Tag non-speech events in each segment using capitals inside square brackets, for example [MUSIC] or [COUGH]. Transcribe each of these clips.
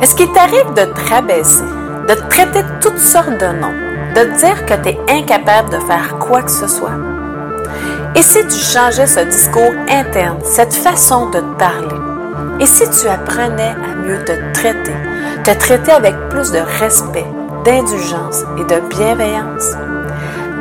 Est-ce qu'il t'arrive de te rabaisser, de te traiter de toutes sortes de noms, de te dire que tu es incapable de faire quoi que ce soit? Et si tu changeais ce discours interne, cette façon de parler? Et si tu apprenais à mieux te traiter, te traiter avec plus de respect, d'indulgence et de bienveillance?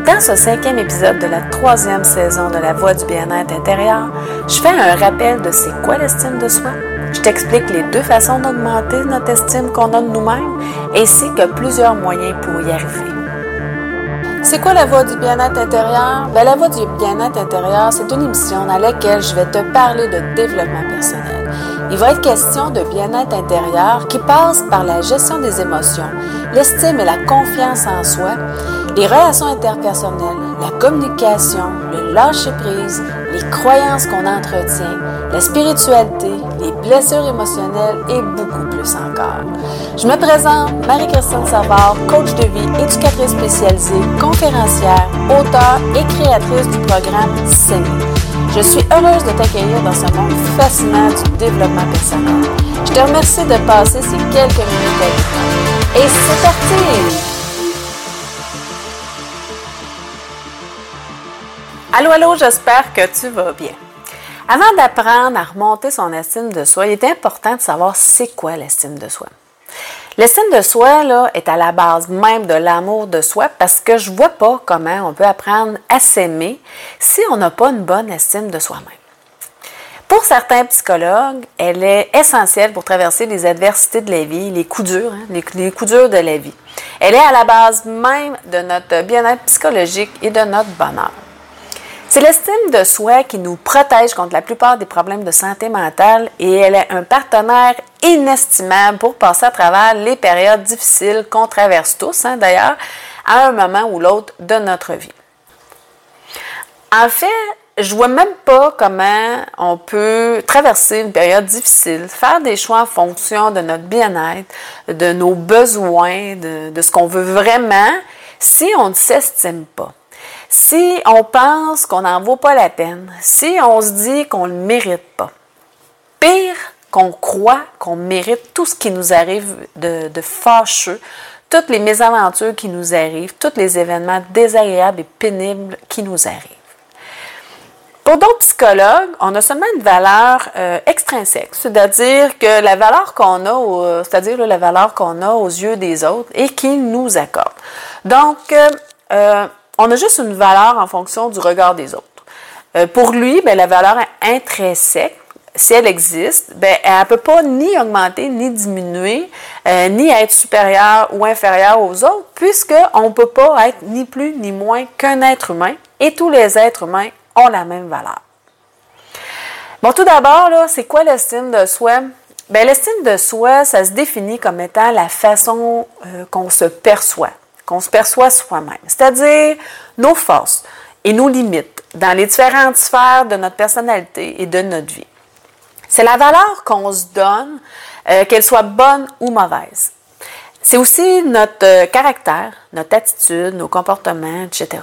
Dans ce cinquième épisode de la troisième saison de La Voix du bien-être intérieur, je fais un rappel de c'est quoi l'estime de soi. Je t'explique les deux façons d'augmenter notre estime qu'on a de nous-mêmes, ainsi que plusieurs moyens pour y arriver. C'est quoi la voie du bien-être intérieur? Ben, la voie du bien-être intérieur, c'est une émission dans laquelle je vais te parler de développement personnel. Il va être question de bien-être intérieur qui passe par la gestion des émotions, l'estime et la confiance en soi, les relations interpersonnelles, la communication, le lâcher-prise, les croyances qu'on entretient, la spiritualité, les blessures émotionnelles et beaucoup plus encore. Je me présente, Marie-Christine Savard, coach de vie, éducatrice spécialisée, conférencière, auteure et créatrice du programme CEMI. Je suis heureuse de t'accueillir dans ce monde fascinant du développement personnel. Je te remercie de passer ces quelques minutes avec moi. Et c'est parti! Allô, allô, j'espère que tu vas bien. Avant d'apprendre à remonter son estime de soi, il est important de savoir c'est quoi l'estime de soi. L'estime de soi est à la base même de l'amour de soi parce que je ne vois pas comment on peut apprendre à s'aimer si on n'a pas une bonne estime de soi-même. Pour certains psychologues, elle est essentielle pour traverser les adversités de la vie, les coups durs, hein, les coups durs de la vie. Elle est à la base même de notre bien-être psychologique et de notre bonheur. C'est l'estime de soi qui nous protège contre la plupart des problèmes de santé mentale et elle est un partenaire inestimable pour passer à travers les périodes difficiles qu'on traverse tous, hein, d'ailleurs, à un moment ou l'autre de notre vie. En fait, je vois même pas comment on peut traverser une période difficile, faire des choix en fonction de notre bien-être, de nos besoins, de, de ce qu'on veut vraiment, si on ne s'estime pas. Si on pense qu'on n'en vaut pas la peine, si on se dit qu'on ne le mérite pas, pire qu'on croit qu'on mérite tout ce qui nous arrive de, fâcheux, toutes les mésaventures qui nous arrivent, tous les événements désagréables et pénibles qui nous arrivent. Pour d'autres psychologues, on a seulement une valeur euh, extrinsèque, c'est-à-dire que la valeur qu'on a, c'est-à-dire la valeur qu'on a aux yeux des autres et qui nous accorde. Donc, euh, euh, on a juste une valeur en fonction du regard des autres. Euh, pour lui, ben, la valeur intrinsèque, si elle existe, ben, elle ne peut pas ni augmenter, ni diminuer, euh, ni être supérieure ou inférieure aux autres, puisqu'on ne peut pas être ni plus ni moins qu'un être humain, et tous les êtres humains ont la même valeur. Bon, tout d'abord, c'est quoi l'estime de soi? Ben, l'estime de soi, ça se définit comme étant la façon euh, qu'on se perçoit qu'on se perçoit soi-même, c'est-à-dire nos forces et nos limites dans les différentes sphères de notre personnalité et de notre vie. C'est la valeur qu'on se donne, euh, qu'elle soit bonne ou mauvaise. C'est aussi notre euh, caractère, notre attitude, nos comportements, etc.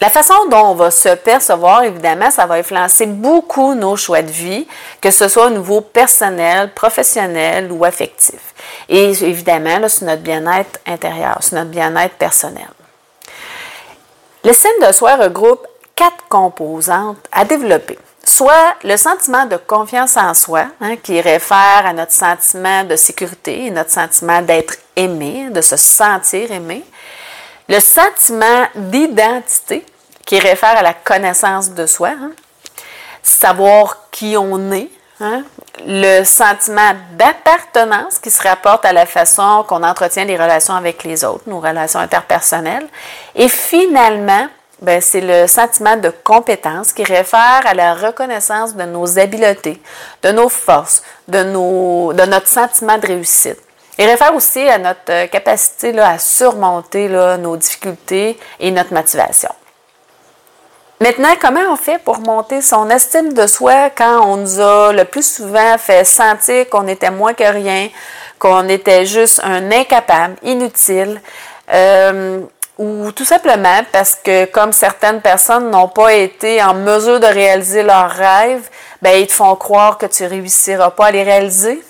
La façon dont on va se percevoir, évidemment, ça va influencer beaucoup nos choix de vie, que ce soit au niveau personnel, professionnel ou affectif. Et évidemment, c'est notre bien-être intérieur, c'est notre bien-être personnel. L'estime de soi regroupe quatre composantes à développer. Soit le sentiment de confiance en soi, hein, qui réfère à notre sentiment de sécurité et notre sentiment d'être aimé, de se sentir aimé. Le sentiment d'identité, qui réfère à la connaissance de soi, hein. savoir qui on est, hein. le sentiment d'appartenance qui se rapporte à la façon qu'on entretient les relations avec les autres, nos relations interpersonnelles, et finalement, ben, c'est le sentiment de compétence qui réfère à la reconnaissance de nos habiletés, de nos forces, de, nos, de notre sentiment de réussite. Il réfère aussi à notre euh, capacité à surmonter nos difficultés et notre motivation. Maintenant, comment on fait pour monter son estime de soi quand on nous a le plus souvent fait sentir qu'on était moins que rien, qu'on était juste un incapable, inutile, euh, ou tout simplement parce que comme certaines personnes n'ont pas été en mesure de réaliser leurs rêves, ben ils te font croire que tu réussiras pas à les réaliser?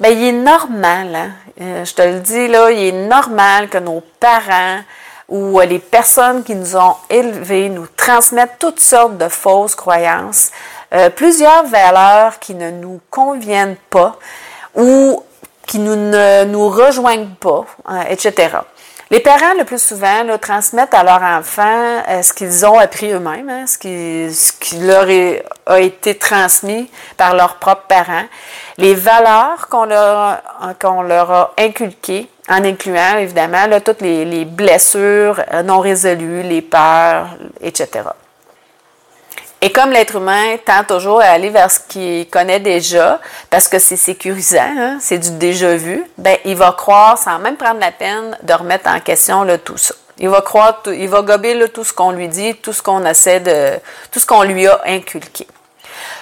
Ben, il est normal, hein. euh, je te le dis là, il est normal que nos parents ou les personnes qui nous ont élevés nous transmettent toutes sortes de fausses croyances, euh, plusieurs valeurs qui ne nous conviennent pas ou qui nous, ne nous rejoignent pas, hein, etc. Les parents, le plus souvent, transmettent à leurs enfants euh, ce qu'ils ont appris eux-mêmes, hein, ce, qui, leur a été transmis par leurs propres parents, les valeurs qu'on leur, qu'on leur a inculquées, en incluant évidemment toutes les, les blessures euh, non résolues, les peurs, etc. Et comme l'être humain tend toujours à aller vers ce qu'il connaît déjà, parce que c'est sécurisant, hein, c'est du déjà vu, ben, il va croire, sans même prendre la peine de remettre en question tout ça. Il va croire, il va gober tout ce qu'on lui dit, tout ce qu'on essaie de, tout ce qu'on lui a inculqué.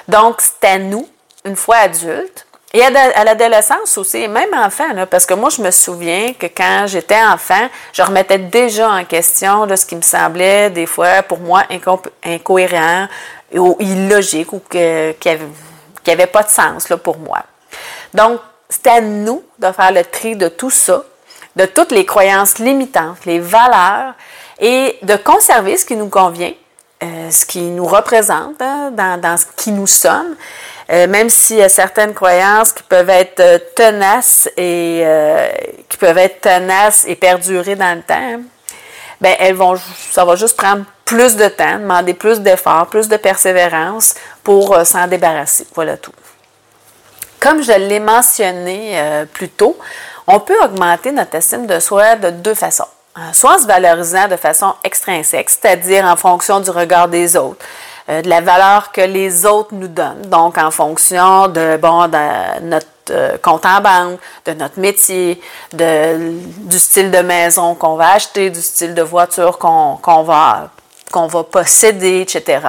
Donc, c'est à nous, une fois adulte, et à l'adolescence aussi, même enfant, parce que moi, je me souviens que quand j'étais enfant, je remettais déjà en question ce qui me semblait des fois pour moi incohérent ou illogique ou qui n'avait pas de sens là, pour moi. Donc, c'est à nous de faire le tri de tout ça, de toutes les croyances limitantes, les valeurs, et de conserver ce qui nous convient, euh, ce qui nous représente hein, dans, ce qui nous sommes, euh, même s'il y a certaines croyances qui peuvent être euh, tenaces et euh, qui peuvent être tenaces et perdurer dans le temps, ben elles vont, ça va juste prendre plus de temps, demander plus d'efforts, plus de persévérance pour s'en débarrasser. Voilà tout. Comme je l'ai mentionné plus tôt, on peut augmenter notre estime de soi de deux façons. Soit en se valorisant de façon extrinsèque, c'est-à-dire en fonction du regard des autres. Euh, de la valeur que les autres nous donnent. Donc, en fonction de, bon, de notre euh, compte en banque, de notre métier, de, du style de maison qu'on va acheter, du style de voiture qu'on va, va posséder, etc.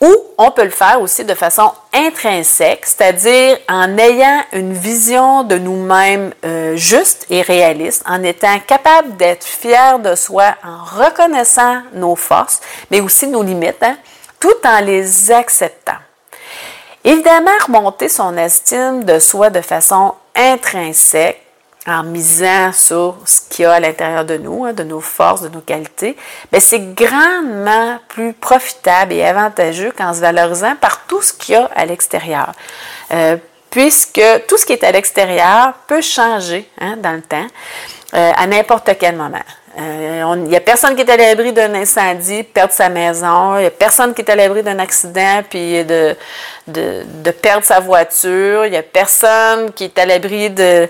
Ou on peut le faire aussi de façon intrinsèque, c'est-à-dire en ayant une vision de nous-mêmes euh, juste et réaliste, en étant capable d'être fier de soi, en reconnaissant nos forces, mais aussi nos limites. Hein tout en les acceptant. Évidemment, remonter son estime de soi de façon intrinsèque, en misant sur ce qu'il y a à l'intérieur de nous, hein, de nos forces, de nos qualités, c'est grandement plus profitable et avantageux qu'en se valorisant par tout ce qu'il y a à l'extérieur. Euh, puisque tout ce qui est à l'extérieur peut changer hein, dans le temps, euh, à n'importe quel moment. Euh, il n'y a personne qui est à l'abri d'un incendie, perdre sa maison. Il n'y a personne qui est à l'abri d'un accident, puis de, de, perdre sa voiture. Il n'y a personne qui est à l'abri de,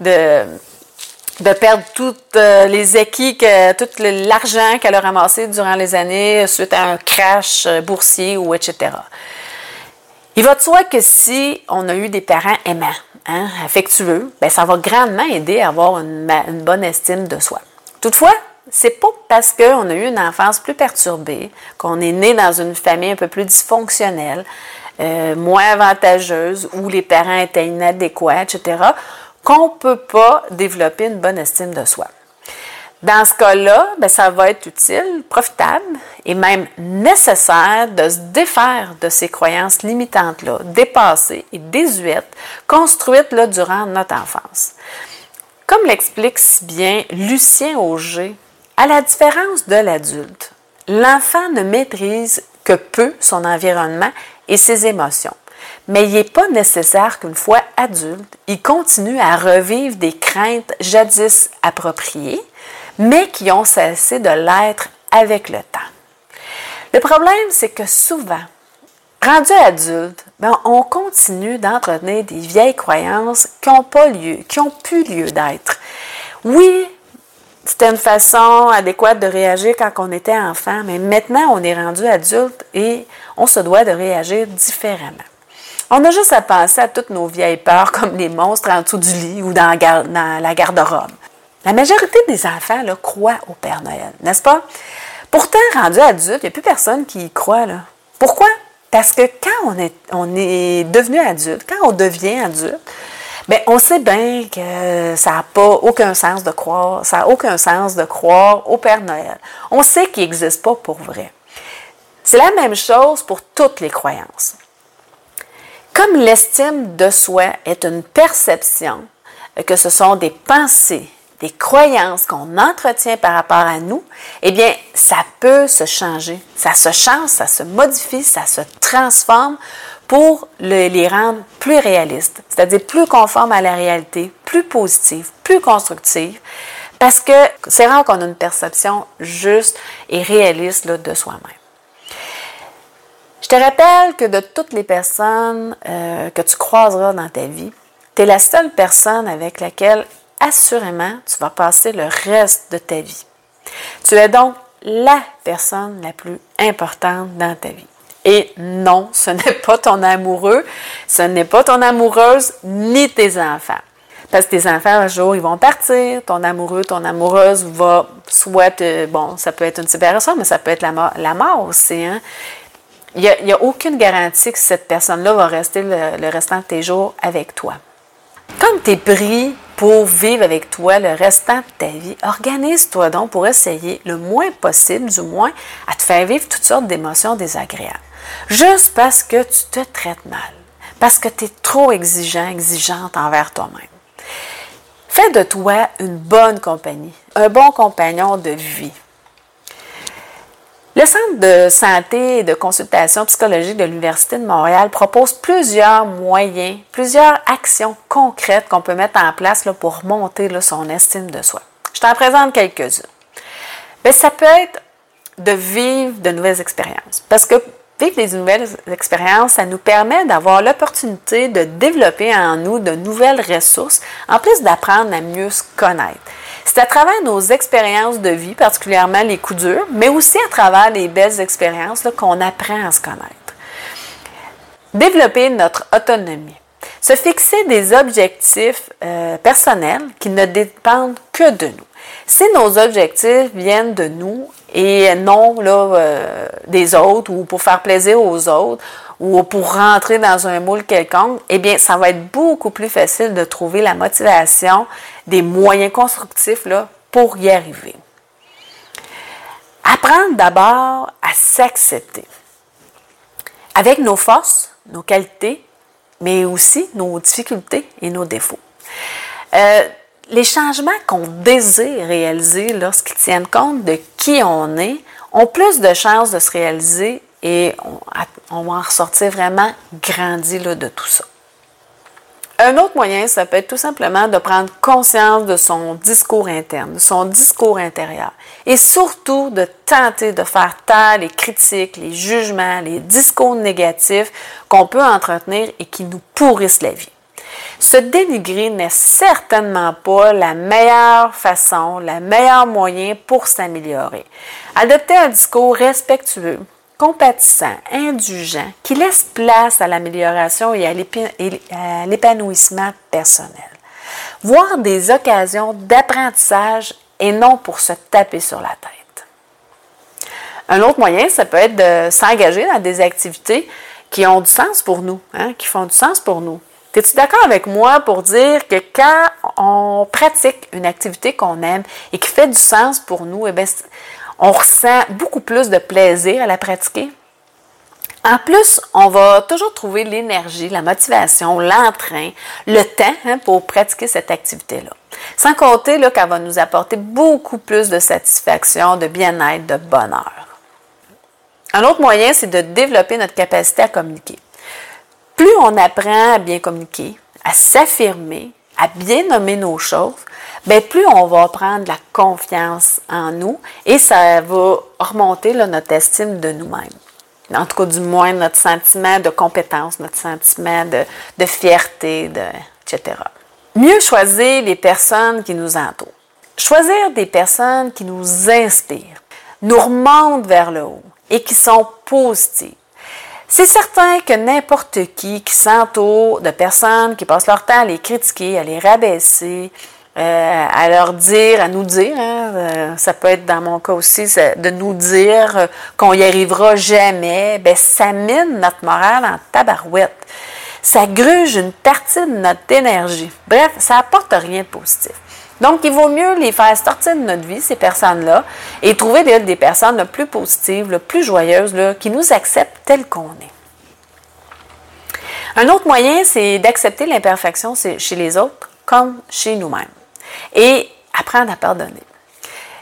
de, perdre toutes euh, les acquis, tout l'argent qu'elle a ramassé durant les années suite à un crash euh, boursier ou etc. Il va de soi que si on a eu des parents aimants, hein, affectueux, ben ça va grandement aider à avoir une bonne estime de soi. Toutefois, c'est pas parce qu'on a eu une enfance plus perturbée, qu'on est né dans une famille un peu plus dysfonctionnelle, euh, moins avantageuse, où les parents étaient inadéquats, etc., qu'on ne peut pas développer une bonne estime de soi. Dans ce cas-là, ben, ça va être utile, profitable et même nécessaire de se défaire de ces croyances limitantes-là, dépassées et désuètes, construites là, durant notre enfance. Comme l'explique si bien Lucien Auger, à la différence de l'adulte, l'enfant ne maîtrise que peu son environnement et ses émotions. Mais il n'est pas nécessaire qu'une fois adulte, il continue à revivre des craintes jadis appropriées, mais qui ont cessé de l'être avec le temps. Le problème, c'est que souvent, Rendu adulte, ben, on continue d'entretenir des vieilles croyances qui n'ont pas lieu, qui ont plus lieu d'être. Oui, c'était une façon adéquate de réagir quand on était enfant, mais maintenant on est rendu adulte et on se doit de réagir différemment. On a juste à penser à toutes nos vieilles peurs [LAUGHS] comme les monstres en dessous du lit ou dans la garde-robe. La majorité des enfants là, croient au Père Noël, n'est-ce pas? Pourtant, rendu adulte, il n'y a plus personne qui y croit. Pourquoi? Parce que quand on est, on est devenu adulte, quand on devient adulte, bien, on sait bien que ça n'a pas aucun sens de croire, ça n'a aucun sens de croire au Père Noël. On sait qu'il n'existe pas pour vrai. C'est la même chose pour toutes les croyances. Comme l'estime de soi est une perception, que ce sont des pensées, des croyances qu'on entretient par rapport à nous, eh bien, ça peut se changer. Ça se change, ça se modifie, ça se transforme pour les rendre plus réalistes, c'est-à-dire plus conformes à la réalité, plus positives, plus constructives, parce que c'est rare qu'on ait une perception juste et réaliste de soi-même. Je te rappelle que de toutes les personnes euh, que tu croiseras dans ta vie, tu es la seule personne avec laquelle assurément, tu vas passer le reste de ta vie. Tu es donc la personne la plus importante dans ta vie. Et non, ce n'est pas ton amoureux, ce n'est pas ton amoureuse, ni tes enfants. Parce que tes enfants, un jour, ils vont partir, ton amoureux, ton amoureuse va soit, euh, bon, ça peut être une séparation, mais ça peut être la mort, aussi. Hein? Il n'y a, aucune garantie que cette personne-là va rester le, le restant de tes jours avec toi. Comme tu es pris pour vivre avec toi le restant de ta vie, organise-toi donc pour essayer le moins possible, du moins, à te faire vivre toutes sortes d'émotions désagréables. Juste parce que tu te traites mal, parce que tu es trop exigeant, exigeante envers toi-même. Fais de toi une bonne compagnie, un bon compagnon de vie. Le Centre de santé et de consultation psychologique de l'Université de Montréal propose plusieurs moyens, plusieurs actions concrètes qu'on peut mettre en place pour monter son estime de soi. Je t'en présente quelques-unes. Ben, ça peut être de vivre de nouvelles expériences. Parce que vivre des nouvelles expériences, ça nous permet d'avoir l'opportunité de développer en nous de nouvelles ressources, en plus d'apprendre à mieux se connaître. C'est à travers nos expériences de vie, particulièrement les coups durs, mais aussi à travers les belles expériences qu'on apprend à se connaître. Développer notre autonomie. Se fixer des objectifs euh, personnels qui ne dépendent que de nous. Si nos objectifs viennent de nous et non là, euh, des autres ou pour faire plaisir aux autres ou pour rentrer dans un moule quelconque, eh bien, ça va être beaucoup plus facile de trouver la motivation, des moyens constructifs là, pour y arriver. Apprendre d'abord à s'accepter avec nos forces, nos qualités, mais aussi nos difficultés et nos défauts. Euh, les changements qu'on désire réaliser lorsqu'ils tiennent compte de qui on est ont plus de chances de se réaliser et on, va en ressortir vraiment grandi de tout ça. Un autre moyen, ça peut être tout simplement de prendre conscience de son discours interne, de son discours intérieur. Et surtout de tenter de faire taire les critiques, les jugements, les discours négatifs qu'on peut entretenir et qui nous pourrissent la vie. Se dénigrer n'est certainement pas la meilleure façon, la meilleure moyen pour s'améliorer. Adopter un discours respectueux, compatissant, indulgent, qui laisse place à l'amélioration et à l'épanouissement personnel. Voir des occasions d'apprentissage et non pour se taper sur la tête. Un autre moyen, ça peut être de s'engager dans des activités qui ont du sens pour nous, hein, qui font du sens pour nous. Es-tu d'accord avec moi pour dire que quand on pratique une activité qu'on aime et qui fait du sens pour nous, eh bien, on ressent beaucoup plus de plaisir à la pratiquer. En plus, on va toujours trouver l'énergie, la motivation, l'entrain, le temps hein, pour pratiquer cette activité-là. Sans compter qu'elle va nous apporter beaucoup plus de satisfaction, de bien-être, de bonheur. Un autre moyen, c'est de développer notre capacité à communiquer. Plus on apprend à bien communiquer, à s'affirmer, à bien nommer nos choses, bien, plus on va prendre la confiance en nous et ça va remonter notre estime de nous-mêmes. En tout cas, du moins, notre sentiment de compétence, notre sentiment de, fierté, etc. Mieux choisir les personnes qui nous entourent. Choisir des personnes qui nous inspirent, nous remontent vers le haut et qui sont positives. C'est certain que n'importe qui qui s'entoure de personnes qui passent leur temps à les critiquer, à les rabaisser, euh, à leur dire, à nous dire, hein, euh, ça peut être dans mon cas aussi, de nous dire qu'on y arrivera jamais, ben ça mine notre morale en tabarouette. Ça gruge une partie de notre énergie. Bref, ça apporte rien de positif. Donc, il vaut mieux les faire sortir de notre vie, ces personnes-là, et trouver des, des personnes le plus positives, le plus joyeuses, qui nous acceptent telles qu'on est. Un autre moyen, c'est d'accepter l'imperfection chez les autres comme chez nous-mêmes et apprendre à pardonner.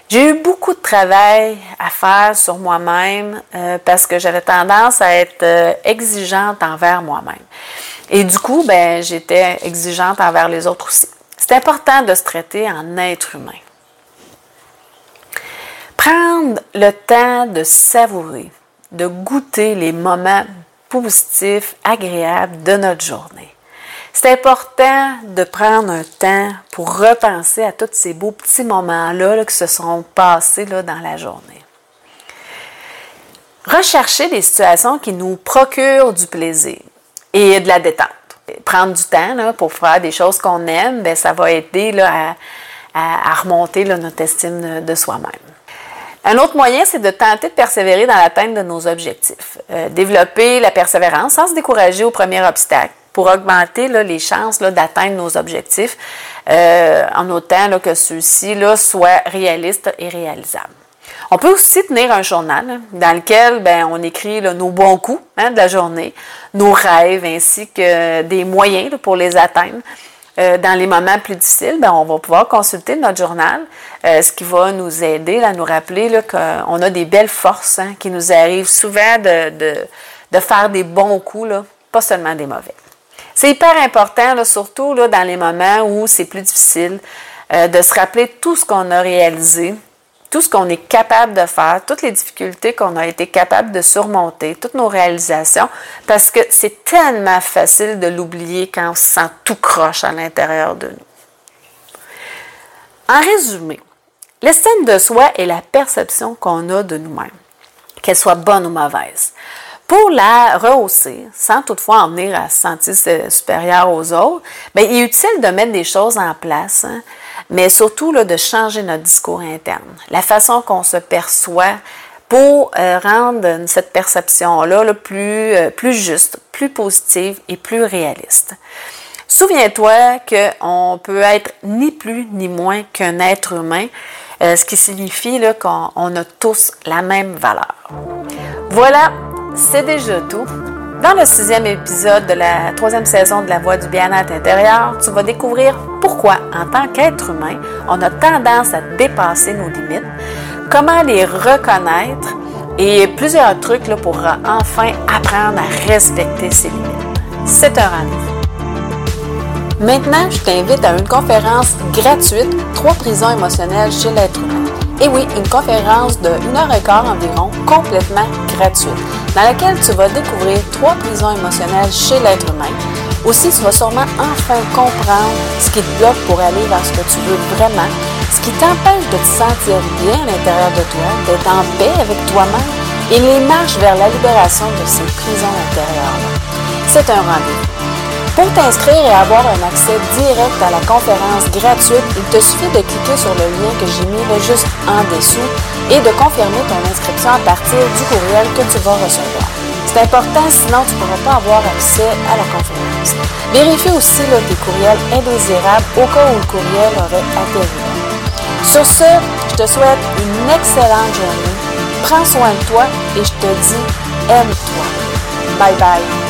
J'ai eu beaucoup de travail à faire sur moi-même euh, parce que j'avais tendance à être euh, exigeante envers moi-même. Et du coup, ben, j'étais exigeante envers les autres aussi. C'est important de se traiter en être humain. Prendre le temps de savourer, de goûter les moments positifs, agréables de notre journée. C'est important de prendre un temps pour repenser à tous ces beaux petits moments-là qui se sont passés là, dans la journée. Rechercher des situations qui nous procurent du plaisir et de la détente. Prendre du temps pour faire des choses qu'on aime, bien, ça va aider là, à, remonter notre estime de, soi-même. Un autre moyen, c'est de tenter de persévérer dans l'atteinte de nos objectifs. Euh, développer la persévérance sans se décourager au premier obstacle pour augmenter les chances d'atteindre nos objectifs euh, en autant que ceux-ci soient réalistes et réalisables. On peut aussi tenir un journal dans lequel ben, on écrit nos bons coups hein, de la journée, nos rêves ainsi que des moyens pour les atteindre. Euh, dans les moments plus difficiles, ben, on va pouvoir consulter notre journal, euh, ce qui va nous aider à nous rappeler qu'on a des belles forces hein, qui nous arrivent souvent de, de, faire des bons coups, là, pas seulement des mauvais. C'est hyper important, surtout là, dans les moments où c'est plus difficile, euh, de se rappeler tout ce qu'on a réalisé, tout ce qu'on est capable de faire, toutes les difficultés qu'on a été capable de surmonter, toutes nos réalisations, parce que c'est tellement facile de l'oublier quand on se sent tout croche à l'intérieur de nous. En résumé, l'estime de soi est la perception qu'on a de nous-mêmes, qu'elle soit bonne ou mauvaise. Pour la rehausser, sans toutefois en venir à se sentir supérieur aux autres, bien, il est utile de mettre des choses en place hein, mais surtout là, de changer notre discours interne, la façon qu'on se perçoit pour euh, rendre cette perception-là plus, euh, plus juste, plus positive et plus réaliste. Souviens-toi qu'on peut être ni plus ni moins qu'un être humain, euh, ce qui signifie qu'on a tous la même valeur. Voilà, c'est déjà tout. Dans le sixième épisode de la troisième saison de La Voix du bien-être intérieur, tu vas découvrir pourquoi, en tant qu'être humain, on a tendance à dépasser nos limites, comment les reconnaître et plusieurs trucs pour enfin apprendre à respecter ces limites. C'est un rendez-vous. Maintenant, je t'invite à une conférence gratuite, Trois prisons émotionnelles chez l'être humain. Et oui, une conférence de 1 heure et quart environ, complètement gratuite, dans laquelle tu vas découvrir trois prisons émotionnelles chez l'être humain. Aussi, tu vas sûrement enfin comprendre ce qui te bloque pour aller vers ce que tu veux vraiment, ce qui t'empêche de te sentir bien à l'intérieur de toi, d'être en paix avec toi-même et les marches vers la libération de ces prisons intérieures. C'est un rendez-vous. Pour t'inscrire et avoir un accès direct à la conférence gratuite, il te suffit de cliquer sur le lien que j'ai mis juste en dessous et de confirmer ton inscription à partir du courriel que tu vas recevoir. C'est important, sinon tu ne pourras pas avoir accès à la conférence. Vérifie aussi tes courriels indésirables au cas où le courriel aurait atterri. Sur ce, je te souhaite une excellente journée. Prends soin de toi et je te dis aime-toi. Bye bye.